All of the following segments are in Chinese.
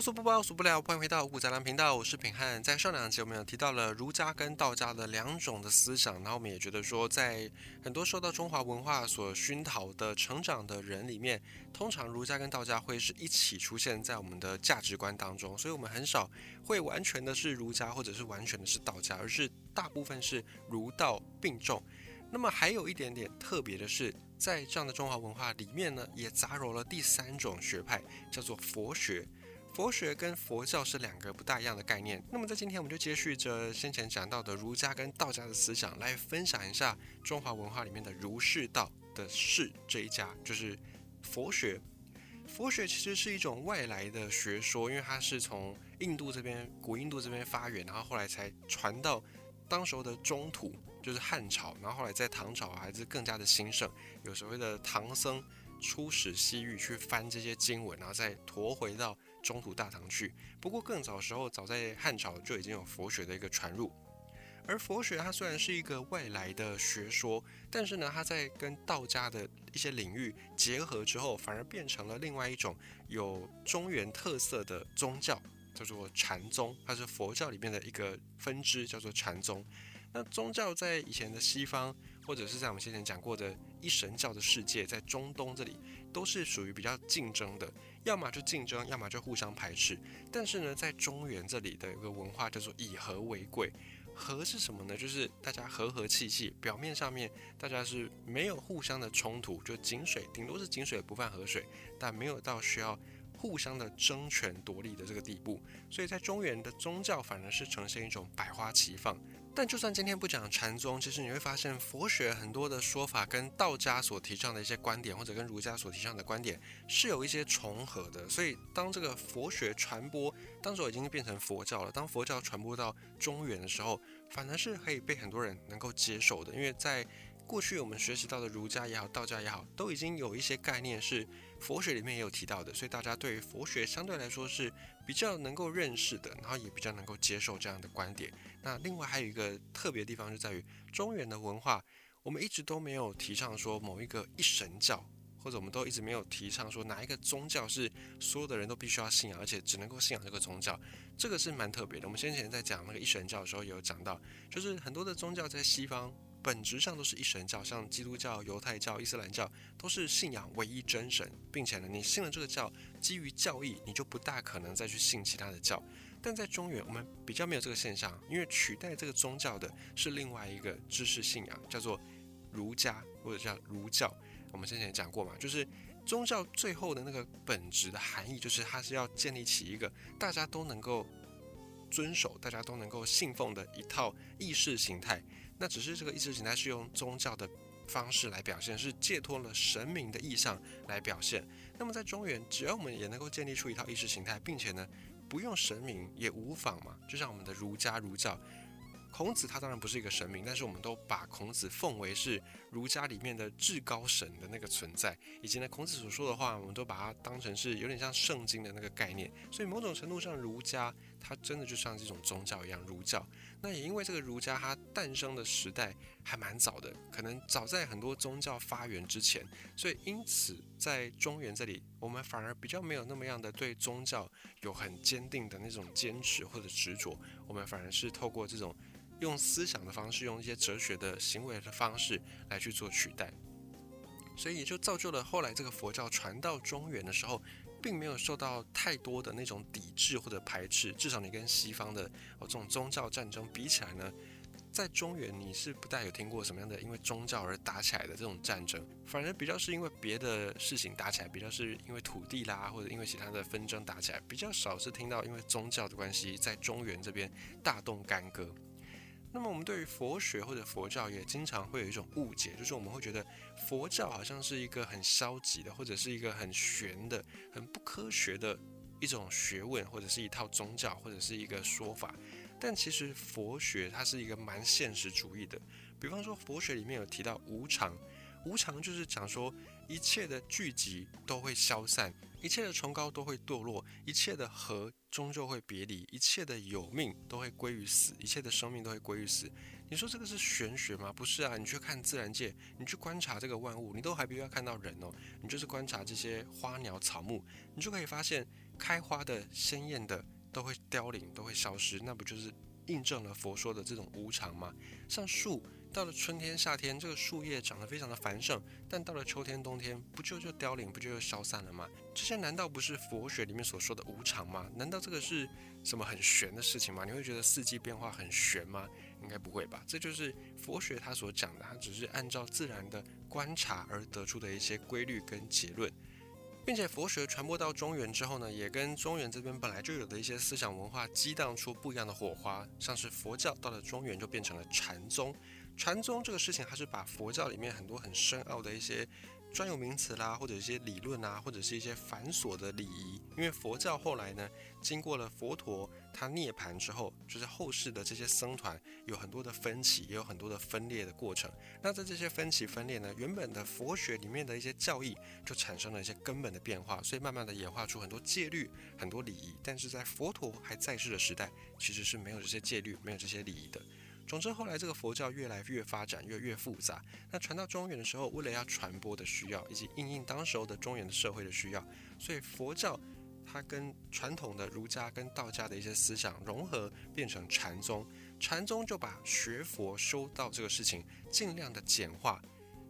无所不包，无所不聊，欢迎回到五谷杂粮频道，我是品汉。在上两集我们有提到了儒家跟道家的两种的思想，然后我们也觉得说，在很多受到中华文化所熏陶的成长的人里面，通常儒家跟道家会是一起出现在我们的价值观当中，所以我们很少会完全的是儒家或者是完全的是道家，而是大部分是儒道并重。那么还有一点点特别的是，在这样的中华文化里面呢，也杂糅了第三种学派，叫做佛学。佛学跟佛教是两个不大一样的概念。那么在今天，我们就接续着先前讲到的儒家跟道家的思想，来分享一下中华文化里面的儒释道的释这一家，就是佛学。佛学其实是一种外来的学说，因为它是从印度这边、古印度这边发源，然后后来才传到当时候的中土，就是汉朝，然后后来在唐朝还是更加的兴盛，有所谓的唐僧出使西域去翻这些经文，然后再驮回到。中土大唐去，不过更早时候，早在汉朝就已经有佛学的一个传入。而佛学它虽然是一个外来的学说，但是呢，它在跟道家的一些领域结合之后，反而变成了另外一种有中原特色的宗教，叫做禅宗。它是佛教里面的一个分支，叫做禅宗。那宗教在以前的西方，或者是在我们先前讲过的一神教的世界，在中东这里，都是属于比较竞争的。要么就竞争，要么就互相排斥。但是呢，在中原这里的一个文化叫做以和为贵。和是什么呢？就是大家和和气气，表面上面大家是没有互相的冲突，就井水顶多是井水不犯河水，但没有到需要互相的争权夺利的这个地步。所以在中原的宗教反而是呈现一种百花齐放。但就算今天不讲禅宗，其实你会发现佛学很多的说法跟道家所提倡的一些观点，或者跟儒家所提倡的观点是有一些重合的。所以当这个佛学传播，当时已经变成佛教了。当佛教传播到中原的时候，反而是可以被很多人能够接受的，因为在过去我们学习到的儒家也好，道家也好，都已经有一些概念是佛学里面也有提到的，所以大家对于佛学相对来说是比较能够认识的，然后也比较能够接受这样的观点。那另外还有一个特别的地方就在于中原的文化，我们一直都没有提倡说某一个一神教，或者我们都一直没有提倡说哪一个宗教是所有的人都必须要信仰，而且只能够信仰这个宗教，这个是蛮特别的。我们先前在讲那个一神教的时候也有讲到，就是很多的宗教在西方。本质上都是一神教，像基督教、犹太教、伊斯兰教，都是信仰唯一真神，并且呢，你信了这个教，基于教义，你就不大可能再去信其他的教。但在中原，我们比较没有这个现象，因为取代这个宗教的是另外一个知识信仰，叫做儒家或者叫儒教。我们之前也讲过嘛，就是宗教最后的那个本质的含义，就是它是要建立起一个大家都能够遵守、大家都能够信奉的一套意识形态。那只是这个意识形态是用宗教的方式来表现，是借托了神明的意象来表现。那么在中原，只要我们也能够建立出一套意识形态，并且呢，不用神明也无妨嘛。就像我们的儒家儒教。孔子他当然不是一个神明，但是我们都把孔子奉为是儒家里面的至高神的那个存在，以及呢孔子所说的话，我们都把它当成是有点像圣经的那个概念。所以某种程度上，儒家它真的就像这种宗教一样，儒教。那也因为这个儒家它诞生的时代还蛮早的，可能早在很多宗教发源之前，所以因此在中原这里，我们反而比较没有那么样的对宗教有很坚定的那种坚持或者执着，我们反而是透过这种。用思想的方式，用一些哲学的行为的方式来去做取代，所以也就造就了后来这个佛教传到中原的时候，并没有受到太多的那种抵制或者排斥。至少你跟西方的哦这种宗教战争比起来呢，在中原你是不大有听过什么样的因为宗教而打起来的这种战争，反而比较是因为别的事情打起来，比较是因为土地啦或者因为其他的纷争打起来，比较少是听到因为宗教的关系在中原这边大动干戈。那么我们对于佛学或者佛教也经常会有一种误解，就是我们会觉得佛教好像是一个很消极的，或者是一个很玄的、很不科学的一种学问，或者是一套宗教，或者是一个说法。但其实佛学它是一个蛮现实主义的。比方说佛学里面有提到无常，无常就是讲说一切的聚集都会消散，一切的崇高都会堕落，一切的和。终究会别离，一切的有命都会归于死，一切的生命都会归于死。你说这个是玄学吗？不是啊，你去看自然界，你去观察这个万物，你都还必须要看到人哦。你就是观察这些花鸟草木，你就可以发现，开花的、鲜艳的都会凋零，都会消失，那不就是印证了佛说的这种无常吗？像树。到了春天、夏天，这个树叶长得非常的繁盛，但到了秋天、冬天，不就就凋零，不就就消散了吗？这些难道不是佛学里面所说的无常吗？难道这个是什么很玄的事情吗？你会觉得四季变化很玄吗？应该不会吧？这就是佛学他所讲的，他只是按照自然的观察而得出的一些规律跟结论。并且佛学传播到中原之后呢，也跟中原这边本来就有的一些思想文化激荡出不一样的火花，像是佛教到了中原就变成了禅宗。禅宗这个事情，它是把佛教里面很多很深奥的一些专有名词啦，或者一些理论啊，或者是一些繁琐的礼仪。因为佛教后来呢，经过了佛陀他涅槃之后，就是后世的这些僧团有很多的分歧，也有很多的分裂的过程。那在这些分歧分裂呢，原本的佛学里面的一些教义就产生了一些根本的变化，所以慢慢的演化出很多戒律、很多礼仪。但是在佛陀还在世的时代，其实是没有这些戒律、没有这些礼仪的。总之，后来这个佛教越来越发展，越越复杂。那传到中原的时候，为了要传播的需要，以及应应当时候的中原的社会的需要，所以佛教它跟传统的儒家跟道家的一些思想融合，变成禅宗。禅宗就把学佛修道这个事情尽量的简化。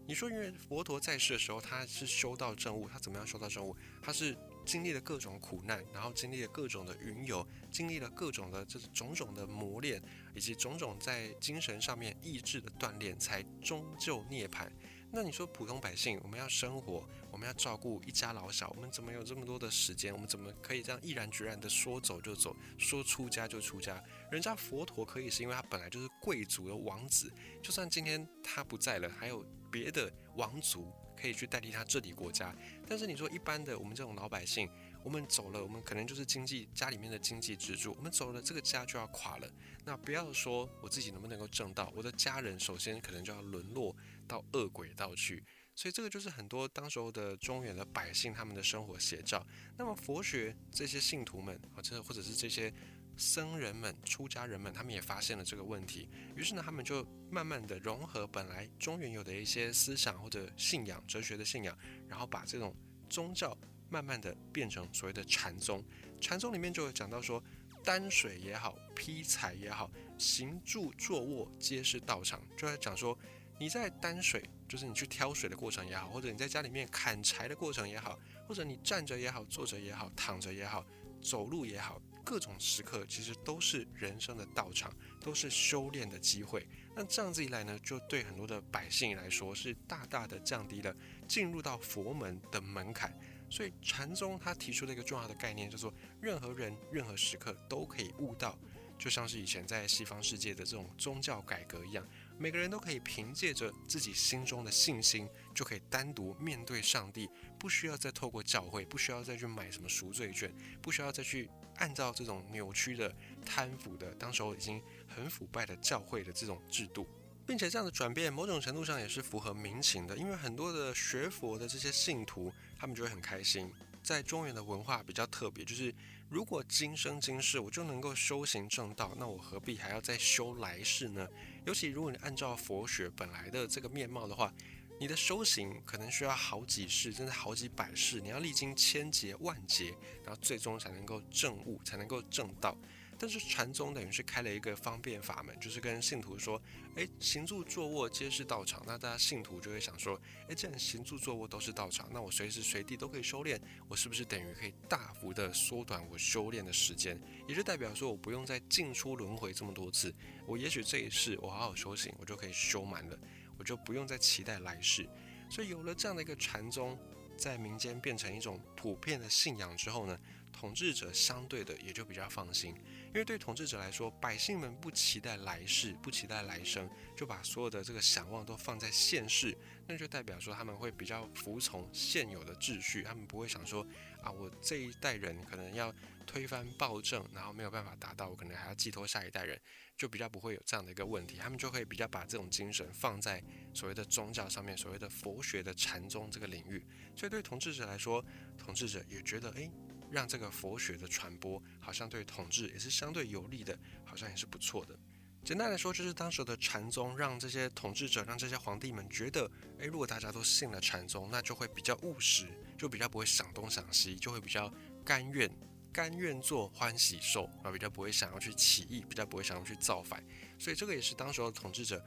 你说，因为佛陀在世的时候，他是修道正悟，他怎么样修道正悟？他是。经历了各种苦难，然后经历了各种的云游，经历了各种的这种种的磨练，以及种种在精神上面意志的锻炼，才终究涅槃。那你说普通百姓，我们要生活，我们要照顾一家老小，我们怎么有这么多的时间？我们怎么可以这样毅然决然的说走就走，说出家就出家？人家佛陀可以是因为他本来就是贵族的王子，就算今天他不在了，还有别的王族。可以去代替他治理国家，但是你说一般的我们这种老百姓，我们走了，我们可能就是经济家里面的经济支柱，我们走了，这个家就要垮了。那不要说我自己能不能够挣到，我的家人首先可能就要沦落到恶鬼道去。所以这个就是很多当时候的中原的百姓他们的生活写照。那么佛学这些信徒们，或者或者是这些。僧人们、出家人们，他们也发现了这个问题，于是呢，他们就慢慢的融合本来中原有的一些思想或者信仰、哲学的信仰，然后把这种宗教慢慢的变成所谓的禅宗。禅宗里面就有讲到说，担水也好，劈柴也好，行住坐卧皆是道场，就在讲说，你在担水，就是你去挑水的过程也好，或者你在家里面砍柴的过程也好，或者你站着也好，坐着也好，躺着也好，走路也好。各种时刻其实都是人生的道场，都是修炼的机会。那这样子一来呢，就对很多的百姓来说是大大的降低了进入到佛门的门槛。所以禅宗他提出了一个重要的概念，叫做任何人、任何时刻都可以悟道，就像是以前在西方世界的这种宗教改革一样。每个人都可以凭借着自己心中的信心，就可以单独面对上帝，不需要再透过教会，不需要再去买什么赎罪券，不需要再去按照这种扭曲的、贪腐的、当时候已经很腐败的教会的这种制度，并且这样的转变，某种程度上也是符合民情的，因为很多的学佛的这些信徒，他们就会很开心。在中原的文化比较特别，就是如果今生今世我就能够修行正道，那我何必还要再修来世呢？尤其如果你按照佛学本来的这个面貌的话，你的修行可能需要好几世，甚至好几百世，你要历经千劫万劫，然后最终才能够证悟，才能够正道。但是禅宗等于是开了一个方便法门，就是跟信徒说，诶，行住坐卧皆是道场。那大家信徒就会想说，诶，既然行住坐卧都是道场，那我随时随地都可以修炼，我是不是等于可以大幅的缩短我修炼的时间？也就代表说我不用再进出轮回这么多次，我也许这一世我好好修行，我就可以修满了，我就不用再期待来世。所以有了这样的一个禅宗，在民间变成一种普遍的信仰之后呢？统治者相对的也就比较放心，因为对统治者来说，百姓们不期待来世，不期待来生，就把所有的这个想望都放在现世，那就代表说他们会比较服从现有的秩序，他们不会想说啊，我这一代人可能要推翻暴政，然后没有办法达到，我可能还要寄托下一代人，就比较不会有这样的一个问题，他们就会比较把这种精神放在所谓的宗教上面，所谓的佛学的禅宗这个领域，所以对统治者来说，统治者也觉得诶。让这个佛学的传播好像对统治也是相对有利的，好像也是不错的。简单来说，就是当时的禅宗让这些统治者、让这些皇帝们觉得，诶，如果大家都信了禅宗，那就会比较务实，就比较不会想东想西，就会比较甘愿甘愿做欢喜兽啊，比较不会想要去起义，比较不会想要去造反。所以这个也是当时的统治者，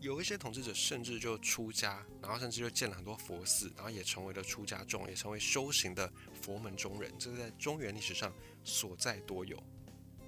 有一些统治者甚至就出家，然后甚至就建了很多佛寺，然后也成为了出家众，也成为修行的佛门中人。这是在中原历史上所在多有。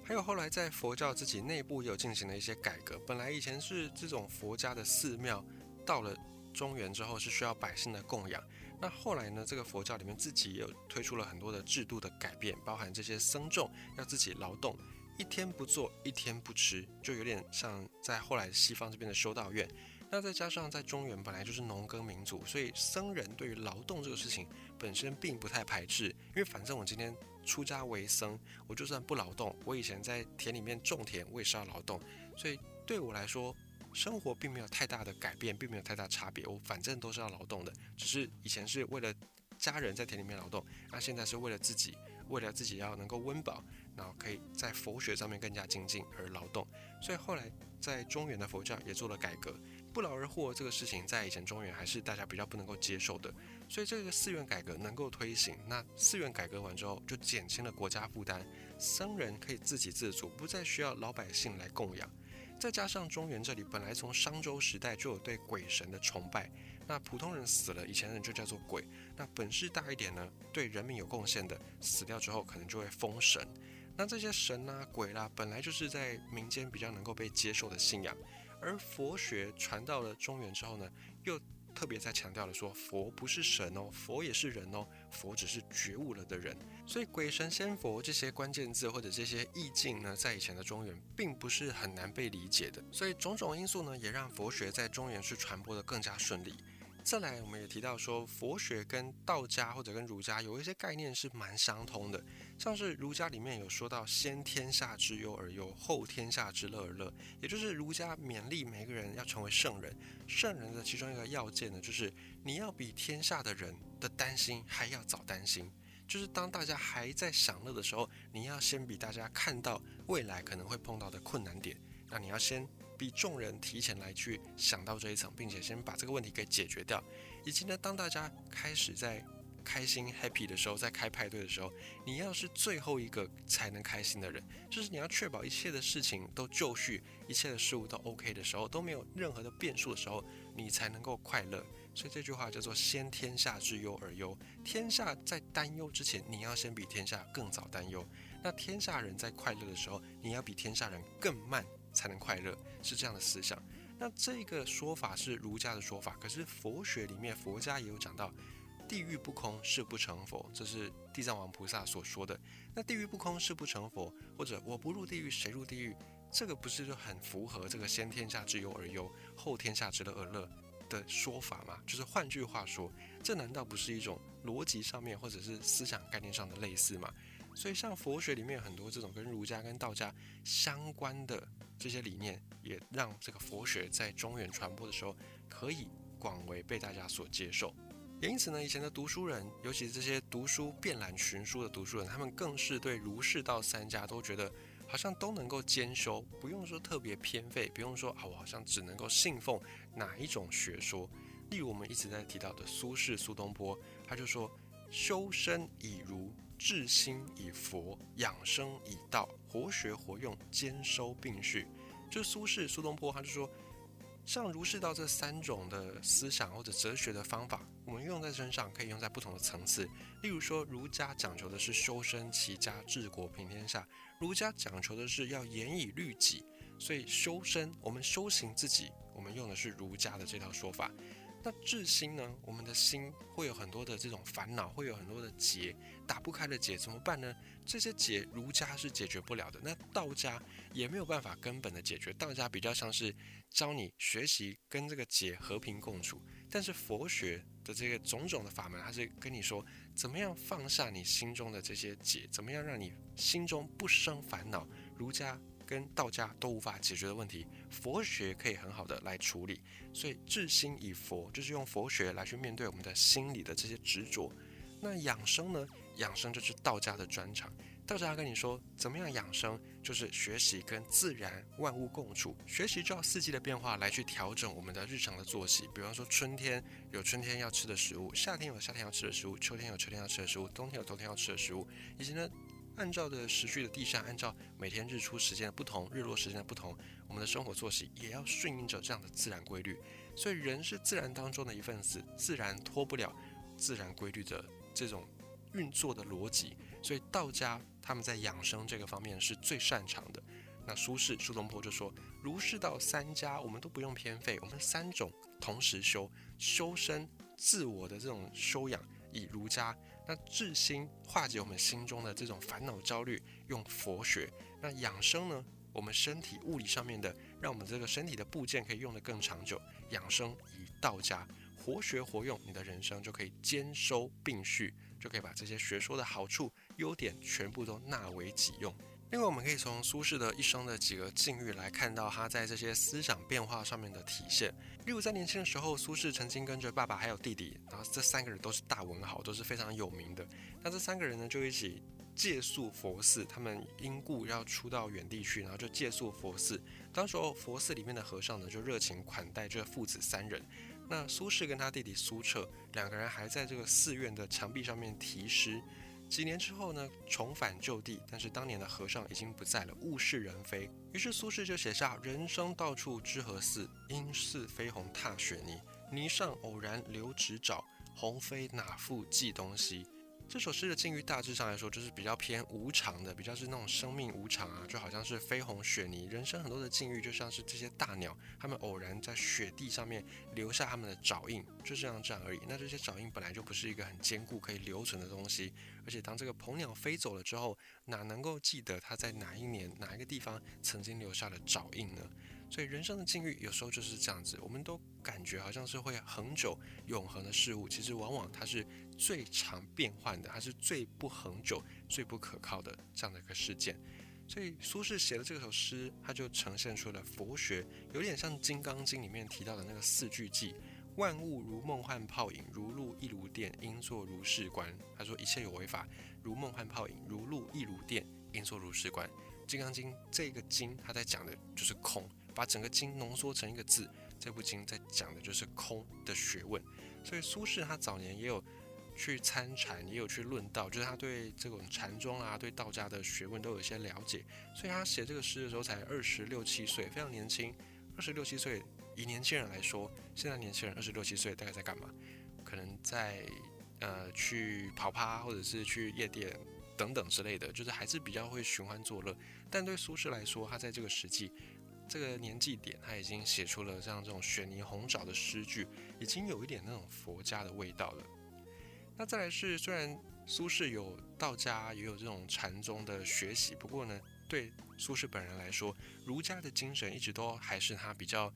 还有后来在佛教自己内部也有进行了一些改革。本来以前是这种佛家的寺庙，到了中原之后是需要百姓的供养。那后来呢，这个佛教里面自己也有推出了很多的制度的改变，包含这些僧众要自己劳动，一天不做一天不吃，就有点像在后来西方这边的修道院。那再加上在中原本来就是农耕民族，所以僧人对于劳动这个事情本身并不太排斥，因为反正我今天。出家为僧，我就算不劳动，我以前在田里面种田，我也是要劳动，所以对我来说，生活并没有太大的改变，并没有太大差别。我反正都是要劳动的，只是以前是为了家人在田里面劳动，那现在是为了自己，为了自己要能够温饱，然后可以在佛学上面更加精进而劳动。所以后来在中原的佛教也做了改革。不劳而获这个事情，在以前中原还是大家比较不能够接受的，所以这个寺院改革能够推行。那寺院改革完之后，就减轻了国家负担，僧人可以自给自足，不再需要老百姓来供养。再加上中原这里本来从商周时代就有对鬼神的崇拜，那普通人死了，以前人就叫做鬼。那本事大一点呢，对人民有贡献的，死掉之后可能就会封神。那这些神啊、鬼啦，本来就是在民间比较能够被接受的信仰。而佛学传到了中原之后呢，又特别在强调了说，佛不是神哦，佛也是人哦，佛只是觉悟了的人。所以鬼神仙佛这些关键字或者这些意境呢，在以前的中原并不是很难被理解的。所以种种因素呢，也让佛学在中原是传播的更加顺利。再来，我们也提到说，佛学跟道家或者跟儒家有一些概念是蛮相通的，像是儒家里面有说到“先天下之忧而忧，后天下之乐而乐”，也就是儒家勉励每个人要成为圣人。圣人的其中一个要件呢，就是你要比天下的人的担心还要早担心，就是当大家还在享乐的时候，你要先比大家看到未来可能会碰到的困难点，那你要先。比众人提前来去想到这一层，并且先把这个问题给解决掉，以及呢，当大家开始在开心 happy 的时候，在开派对的时候，你要是最后一个才能开心的人，就是你要确保一切的事情都就绪，一切的事物都 OK 的时候，都没有任何的变数的时候，你才能够快乐。所以这句话叫做“先天下之忧而忧”，天下在担忧之前，你要先比天下更早担忧；那天下人在快乐的时候，你要比天下人更慢。才能快乐，是这样的思想。那这个说法是儒家的说法，可是佛学里面佛家也有讲到，地狱不空，誓不成佛，这是地藏王菩萨所说的。那地狱不空，誓不成佛，或者我不入地狱，谁入地狱？这个不是就很符合这个先天下之忧而忧，后天下之乐而乐的说法吗？就是换句话说，这难道不是一种逻辑上面或者是思想概念上的类似吗？所以，像佛学里面有很多这种跟儒家、跟道家相关的这些理念，也让这个佛学在中原传播的时候，可以广为被大家所接受。也因此呢，以前的读书人，尤其是这些读书遍览群书的读书人，他们更是对儒释道三家都觉得好像都能够兼修，不用说特别偏废，不用说啊，我好像只能够信奉哪一种学说。例如我们一直在提到的苏轼、苏东坡，他就说：“修身以儒。”治心以佛，养生以道，活学活用，兼收并蓄。就苏轼、苏东坡，他就说，像儒释道这三种的思想或者哲学的方法，我们用在身上可以用在不同的层次。例如说，儒家讲求的是修身齐家治国平天下，儒家讲求的是要严以律己，所以修身，我们修行自己，我们用的是儒家的这套说法。那治心呢？我们的心会有很多的这种烦恼，会有很多的结，打不开的结怎么办呢？这些结儒家是解决不了的，那道家也没有办法根本的解决。道家比较像是教你学习跟这个结和平共处，但是佛学的这个种种的法门，它是跟你说怎么样放下你心中的这些结，怎么样让你心中不生烦恼。儒家。跟道家都无法解决的问题，佛学可以很好的来处理。所以治心以佛，就是用佛学来去面对我们的心里的这些执着。那养生呢？养生就是道家的专长。道家跟你说怎么样养生，就是学习跟自然万物共处，学习照四季的变化来去调整我们的日常的作息。比方说春天有春天要吃的食物，夏天有夏天要吃的食物，秋天有秋天要吃的食物，冬天有冬天要吃的食物，以及呢。按照的时序的地上，按照每天日出时间的不同，日落时间的不同，我们的生活作息也要顺应着这样的自然规律。所以人是自然当中的一份子，自然脱不了自然规律的这种运作的逻辑。所以道家他们在养生这个方面是最擅长的。那苏轼、苏东坡就说：“儒释道三家，我们都不用偏废，我们三种同时修，修身自我的这种修养，以儒家；那治心化解我们心中的这种烦恼焦虑，用佛学；那养生呢，我们身体物理上面的，让我们这个身体的部件可以用得更长久。”养生以道家活学活用，你的人生就可以兼收并蓄，就可以把这些学说的好处、优点全部都纳为己用。另外，我们可以从苏轼的一生的几个境遇来看到他在这些思想变化上面的体现。例如，在年轻的时候，苏轼曾经跟着爸爸还有弟弟，然后这三个人都是大文豪，都是非常有名的。那这三个人呢，就一起借宿佛寺。他们因故要出到远地去，然后就借宿佛寺。当时候佛寺里面的和尚呢，就热情款待这父子三人。那苏轼跟他弟弟苏澈两个人还在这个寺院的墙壁上面题诗。几年之后呢，重返旧地，但是当年的和尚已经不在了，物是人非。于是苏轼就写下：“人生到处知何似？应似飞鸿踏雪泥。泥上偶然留指爪，鸿飞哪复计东西。”这首诗的境遇大致上来说，就是比较偏无常的，比较是那种生命无常啊，就好像是飞鸿雪泥，人生很多的境遇，就像是这些大鸟，它们偶然在雪地上面留下它们的爪印，就这样这样而已。那这些爪印本来就不是一个很坚固可以留存的东西，而且当这个鹏鸟飞走了之后，哪能够记得它在哪一年哪一个地方曾经留下了爪印呢？所以人生的境遇有时候就是这样子，我们都感觉好像是会恒久永恒的事物，其实往往它是最常变换的，它是最不恒久、最不可靠的这样的一个事件。所以苏轼写的这首诗，它就呈现出了佛学，有点像《金刚经》里面提到的那个四句偈：万物如梦幻泡影，如露亦如电，应作如是观。他说一切有为法，如梦幻泡影，如露亦如电，应作如是观。《金刚经》这个经，它在讲的就是空。把整个经浓缩成一个字，这部经在讲的就是空的学问。所以苏轼他早年也有去参禅，也有去论道，就是他对这种禅宗啊，对道家的学问都有些了解。所以他写这个诗的时候才二十六七岁，非常年轻。二十六七岁，以年轻人来说，现在年轻人二十六七岁大概在干嘛？可能在呃去跑趴，或者是去夜店等等之类的，就是还是比较会寻欢作乐。但对苏轼来说，他在这个时期。这个年纪点，他已经写出了像这种雪泥红爪的诗句，已经有一点那种佛家的味道了。那再来是，虽然苏轼有道家，也有这种禅宗的学习，不过呢，对苏轼本人来说，儒家的精神一直都还是他比较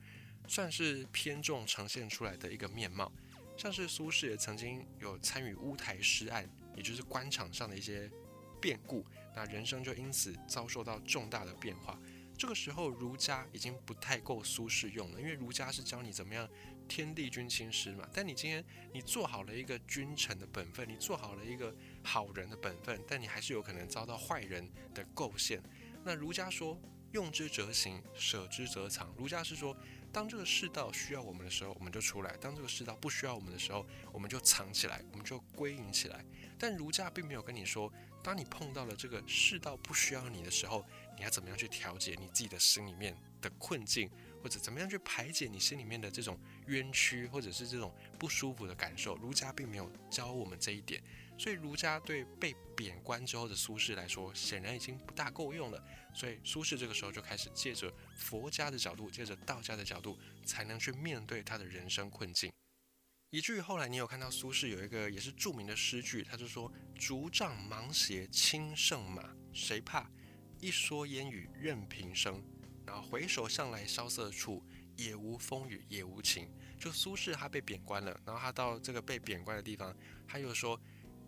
算是偏重呈现出来的一个面貌。像是苏轼也曾经有参与乌台诗案，也就是官场上的一些变故，那人生就因此遭受到重大的变化。这个时候，儒家已经不太够苏轼用了，因为儒家是教你怎么样天地君亲师嘛。但你今天你做好了一个君臣的本分，你做好了一个好人的本分，但你还是有可能遭到坏人的构陷。那儒家说用之则行，舍之则藏。儒家是说，当这个世道需要我们的时候，我们就出来；当这个世道不需要我们的时候，我们就藏起来，我们就归隐起来。但儒家并没有跟你说，当你碰到了这个世道不需要你的时候。你要怎么样去调节你自己的心里面的困境，或者怎么样去排解你心里面的这种冤屈，或者是这种不舒服的感受？儒家并没有教我们这一点，所以儒家对被贬官之后的苏轼来说，显然已经不大够用了。所以苏轼这个时候就开始借着佛家的角度，借着道家的角度，才能去面对他的人生困境。以至于后来你有看到苏轼有一个也是著名的诗句，他就说：“竹杖芒鞋轻胜马，谁怕？”一蓑烟雨任平生，然后回首向来萧瑟处，也无风雨也无晴。就苏轼他被贬官了，然后他到这个被贬官的地方，他又说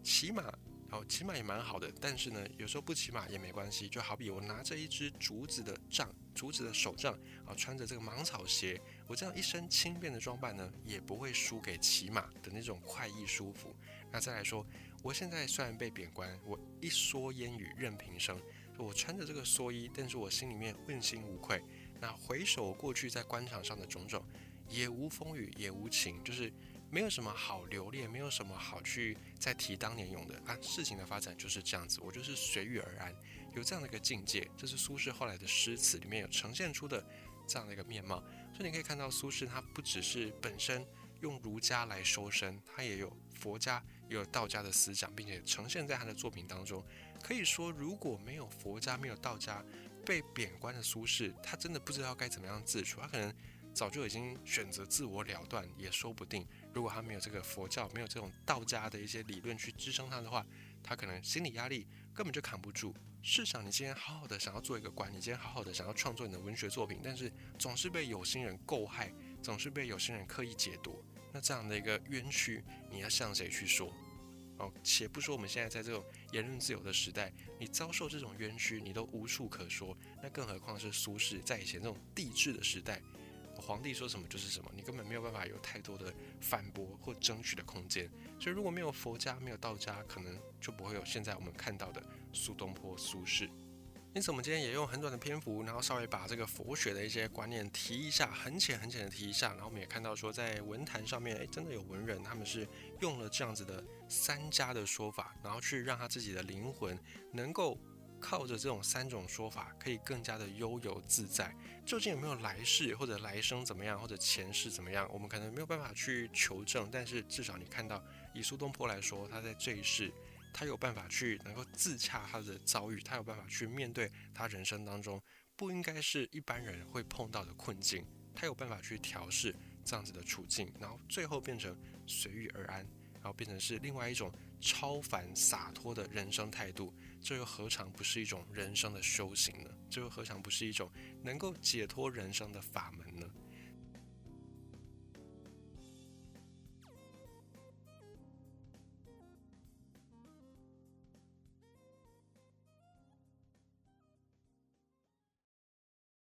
骑马，然后骑马也蛮好的，但是呢，有时候不骑马也没关系。就好比我拿着一支竹子的杖，竹子的手杖，啊，穿着这个芒草鞋，我这样一身轻便的装扮呢，也不会输给骑马的那种快意舒服。那再来说，我现在虽然被贬官，我一蓑烟雨任平生。我穿着这个蓑衣，但是我心里面问心无愧。那回首过去在官场上的种种，也无风雨也无晴，就是没有什么好留恋，没有什么好去再提当年勇的啊。事情的发展就是这样子，我就是随遇而安，有这样的一个境界。这是苏轼后来的诗词里面有呈现出的这样的一个面貌。所以你可以看到，苏轼他不只是本身用儒家来修身，他也有佛家、也有道家的思想，并且呈现在他的作品当中。可以说，如果没有佛家、没有道家，被贬官的苏轼，他真的不知道该怎么样自处，他可能早就已经选择自我了断，也说不定。如果他没有这个佛教，没有这种道家的一些理论去支撑他的话，他可能心理压力根本就扛不住。试想，你今天好好的想要做一个官，你今天好好的想要创作你的文学作品，但是总是被有心人构害，总是被有心人刻意解读，那这样的一个冤屈，你要向谁去说？哦，且不说我们现在在这种言论自由的时代，你遭受这种冤屈，你都无处可说。那更何况是苏轼在以前这种帝制的时代，皇帝说什么就是什么，你根本没有办法有太多的反驳或争取的空间。所以如果没有佛家，没有道家，可能就不会有现在我们看到的苏东坡、苏轼。因此，我们今天也用很短的篇幅，然后稍微把这个佛学的一些观念提一下，很浅很浅的提一下。然后我们也看到说，在文坛上面，诶，真的有文人，他们是用了这样子的三家的说法，然后去让他自己的灵魂能够靠着这种三种说法，可以更加的悠游自在。究竟有没有来世，或者来生怎么样，或者前世怎么样，我们可能没有办法去求证。但是至少你看到，以苏东坡来说，他在这一世。他有办法去能够自洽他的遭遇，他有办法去面对他人生当中不应该是一般人会碰到的困境，他有办法去调试这样子的处境，然后最后变成随遇而安，然后变成是另外一种超凡洒脱的人生态度，这又何尝不是一种人生的修行呢？这又何尝不是一种能够解脱人生的法门呢？